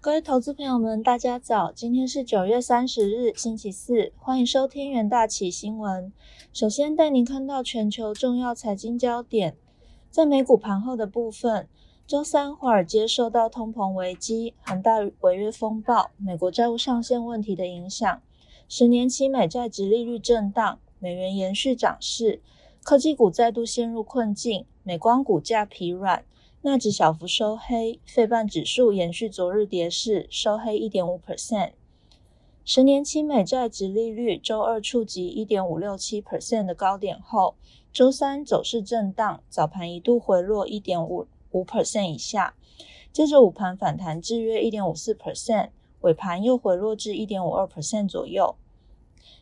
各位投资朋友们，大家早！今天是九月三十日，星期四，欢迎收听元大旗新闻。首先带您看到全球重要财经焦点，在美股盘后的部分，周三华尔街受到通膨危机、恒大违约风暴、美国债务上限问题的影响，十年期美债值利率震荡，美元延续涨势，科技股再度陷入困境，美光股价疲软。纳指小幅收黑，费半指数延续昨日跌势，收黑一点五 percent。十年期美债值利率周二触及一点五六七 percent 的高点后，周三走势震荡，早盘一度回落一点五五 percent 以下，接着午盘反弹至约一点五四 percent，尾盘又回落至一点五二 percent 左右。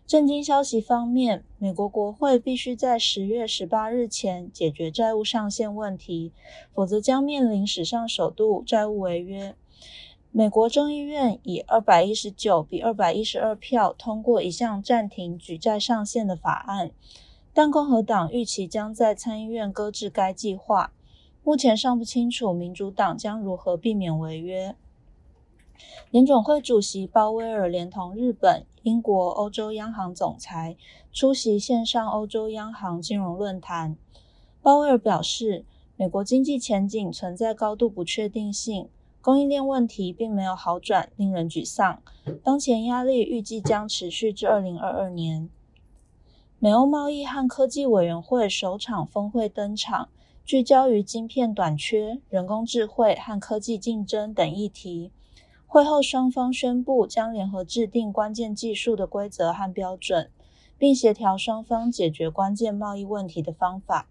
震惊消息方面，美国国会必须在十月十八日前解决债务上限问题，否则将面临史上首度债务违约。美国众议院以二百一十九比二百一十二票通过一项暂停举债上限的法案，但共和党预期将在参议院搁置该计划。目前尚不清楚民主党将如何避免违约。联总会主席鲍威尔连同日本、英国、欧洲央行总裁出席线上欧洲央行金融论坛。鲍威尔表示，美国经济前景存在高度不确定性，供应链问题并没有好转，令人沮丧。当前压力预计将持续至二零二二年。美欧贸易和科技委员会首场峰会登场，聚焦于晶片短缺、人工智慧和科技竞争等议题。会后，双方宣布将联合制定关键技术的规则和标准，并协调双方解决关键贸易问题的方法。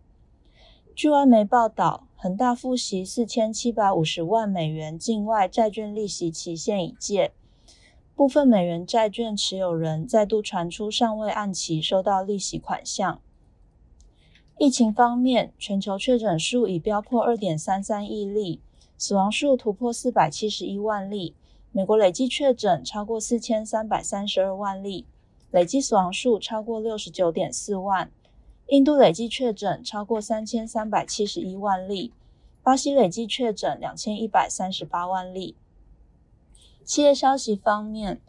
据外媒报道，恒大付息四千七百五十万美元境外债券利息期限已届，部分美元债券持有人再度传出尚未按期收到利息款项。疫情方面，全球确诊数已飙破二点三三亿例，死亡数突破四百七十一万例。美国累计确诊超过四千三百三十二万例，累计死亡数超过六十九点四万。印度累计确诊超过三千三百七十一万例，巴西累计确诊两千一百三十八万例。企业消息方面，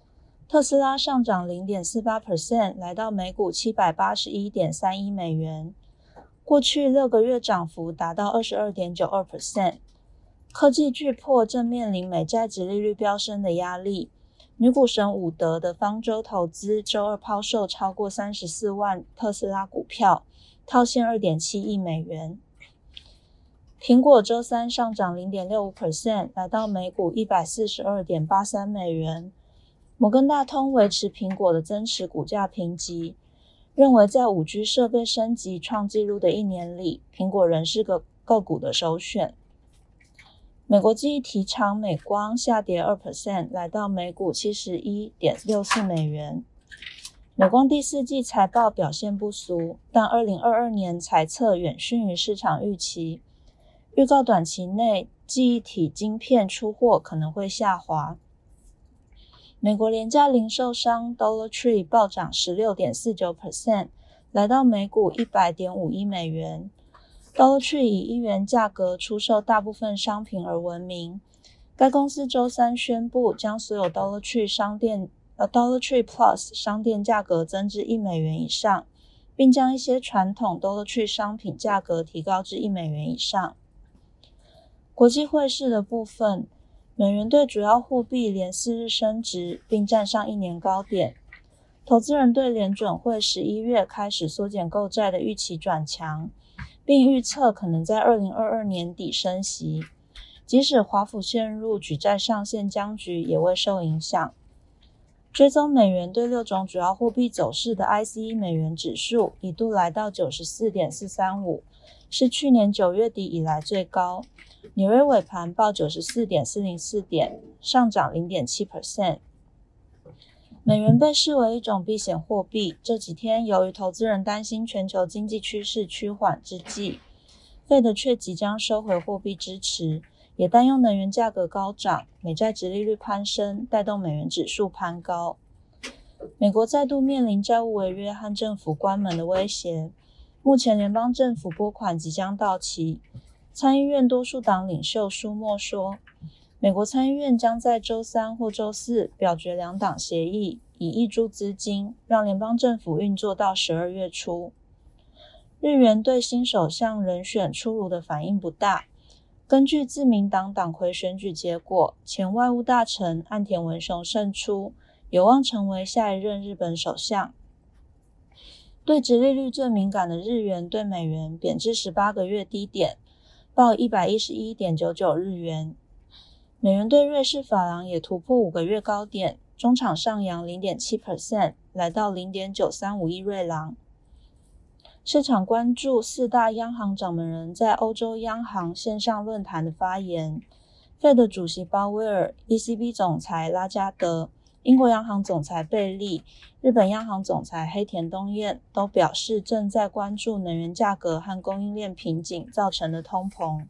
特斯拉上涨零点四八 percent，来到每股七百八十一点三一美元，过去六个月涨幅达到二十二点九二 percent。科技巨破正面临美债值利率飙升的压力。女股神伍德的方舟投资周二抛售超过三十四万特斯拉股票，套现二点七亿美元。苹果周三上涨零点六五 percent，来到每股一百四十二点八三美元。摩根大通维持苹果的增持股价评级，认为在五 G 设备升级创纪录的一年里，苹果仍是个个股的首选。美国记忆体厂美光下跌二 percent，来到每股七十一点六四美元。美光第四季财报表现不俗，但二零二二年财测远逊于市场预期，预告短期内记忆体晶片出货可能会下滑。美国廉价零售商 Dollar Tree 暴涨十六点四九 percent，来到每股一百点五一美元。Dollar Tree 以一元价格出售大部分商品而闻名。该公司周三宣布，将所有 Dollar Tree 商店呃 Dollar Tree Plus 商店价格增至一美元以上，并将一些传统 Dollar Tree 商品价格提高至一美元以上。国际汇市的部分，美元对主要货币连四日升值，并站上一年高点。投资人对联准会十一月开始缩减购债的预期转强。并预测可能在二零二二年底升息，即使华府陷入举债上限僵局，也未受影响。追踪美元对六种主要货币走势的 ICE 美元指数一度来到九十四点四三五，是去年九月底以来最高。纽约尾盘报九十四点四零四点，上涨零点七 percent。美元被视为一种避险货币。这几天，由于投资人担心全球经济趋势趋缓之际，，Fed 却即将收回货币支持，也担忧能源价格高涨，美债直利率攀升，带动美元指数攀高。美国再度面临债务违约和政府关门的威胁。目前，联邦政府拨款即将到期。参议院多数党领袖舒默说。美国参议院将在周三或周四表决两党协议，以挹注资金，让联邦政府运作到十二月初。日元对新首相人选出炉的反应不大。根据自民党党魁选举结果，前外务大臣岸田文雄胜出，有望成为下一任日本首相。对直利率最敏感的日元对美元贬至十八个月低点，报一百一十一点九九日元。美元对瑞士法郎也突破五个月高点，中场上扬零点七 percent，来到零点九三五亿瑞郎。市场关注四大央行掌门人在欧洲央行线上论坛的发言。Fed 主席鲍威尔、ECB 总裁拉加德、英国央行总裁贝利、日本央行总裁黑田东彦都表示，正在关注能源价格和供应链瓶颈造成的通膨。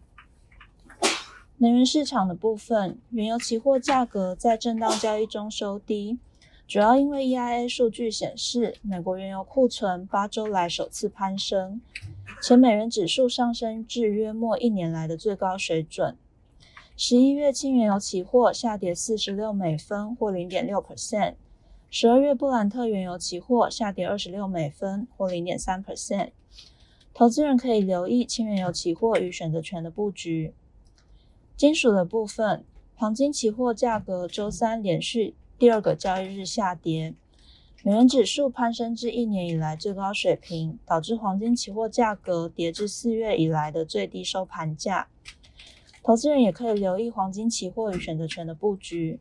能源市场的部分，原油期货价格在震荡交易中收低。主要因为 EIA 数据显示，美国原油库存八周来首次攀升，且美元指数上升至约莫一年来的最高水准。十一月轻原油期货下跌四十六美分，或零点六 percent；十二月布兰特原油期货下跌二十六美分，或零点三 percent。投资人可以留意轻原油期货与选择权的布局。金属的部分，黄金期货价格周三连续。第二个交易日下跌，美元指数攀升至一年以来最高水平，导致黄金期货价格跌至四月以来的最低收盘价。投资人也可以留意黄金期货与选择权的布局。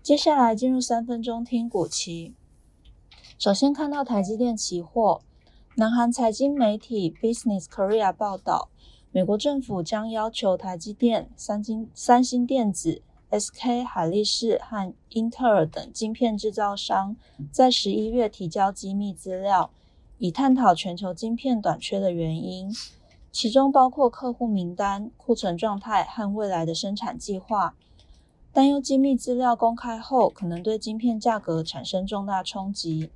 接下来进入三分钟听股期。首先看到台积电期货，南韩财经媒体 Business Korea 报道，美国政府将要求台积电、三星、三星电子。SK 海力士和英特尔等晶片制造商在十一月提交机密资料，以探讨全球晶片短缺的原因，其中包括客户名单、库存状态和未来的生产计划。担忧机密资料公开后可能对晶片价格产生重大冲击。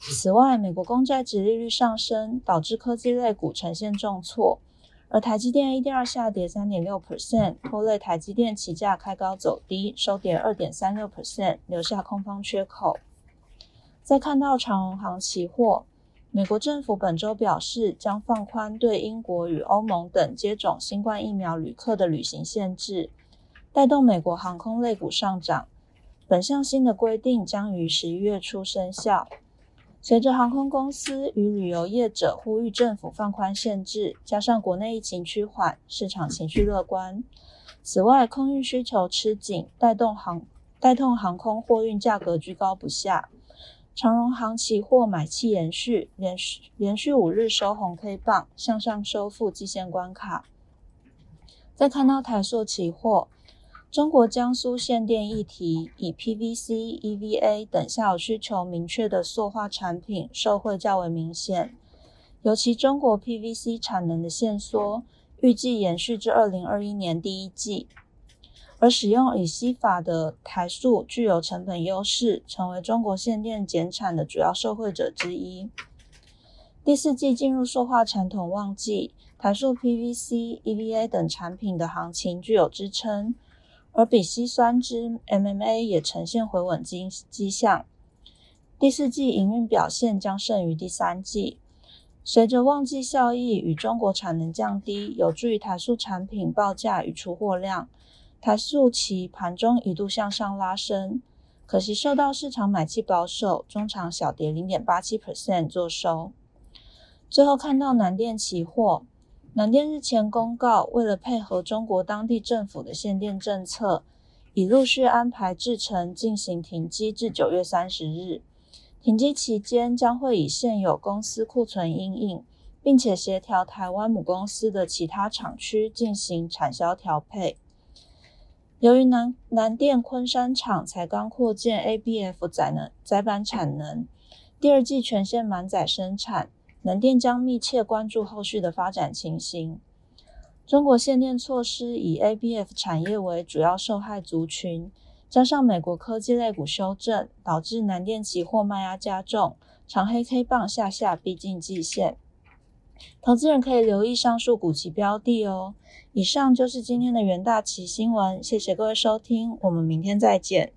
此外，美国公债值利率上升，导致科技类股呈现重挫。而台积电 ADR 下跌三点六 percent，拖累台积电期价开高走低，收跌二点三六 percent，留下空方缺口。再看到长荣航期货，美国政府本周表示将放宽对英国与欧盟等接种新冠疫苗旅客的旅行限制，带动美国航空类股上涨。本项新的规定将于十一月初生效。随着航空公司与旅游业者呼吁政府放宽限制，加上国内疫情趋缓，市场情绪乐观。此外，空运需求吃紧，带动航带动航空货运价格居高不下。长荣航期货买气延续，连续连续五日收红 K 棒，向上收复季线关卡。再看到台塑期货。中国江苏限电议题，以 PVC、EVA 等下游需求明确的塑化产品受惠较为明显。尤其中国 PVC 产能的限缩，预计延续至二零二一年第一季。而使用乙烯法的台塑具有成本优势，成为中国限电减产的主要受惠者之一。第四季进入塑化传统旺季，台塑 PVC、EVA 等产品的行情具有支撑。而比烯酸酯 MMA 也呈现回稳迹迹象，第四季营运表现将胜于第三季。随着旺季效益与中国产能降低，有助于台塑产品报价与出货量。台塑其盘中一度向上拉升，可惜受到市场买气保守，中场小跌零点八七 percent 做收。最后看到南电期货。南电日前公告，为了配合中国当地政府的限电政策，已陆续安排制程进行停机至九月三十日。停机期间将会以现有公司库存应应，并且协调台湾母公司的其他厂区进行产销调配。由于南南电昆山厂才刚扩建 ABF 载能载板产能，第二季全线满载生产。南电将密切关注后续的发展情形。中国限电措施以 ABF 产业为主要受害族群，加上美国科技类股修正，导致南电期货卖压加重，长黑 K 棒下下逼近季线。投资人可以留意上述股期标的哦。以上就是今天的元大旗新闻，谢谢各位收听，我们明天再见。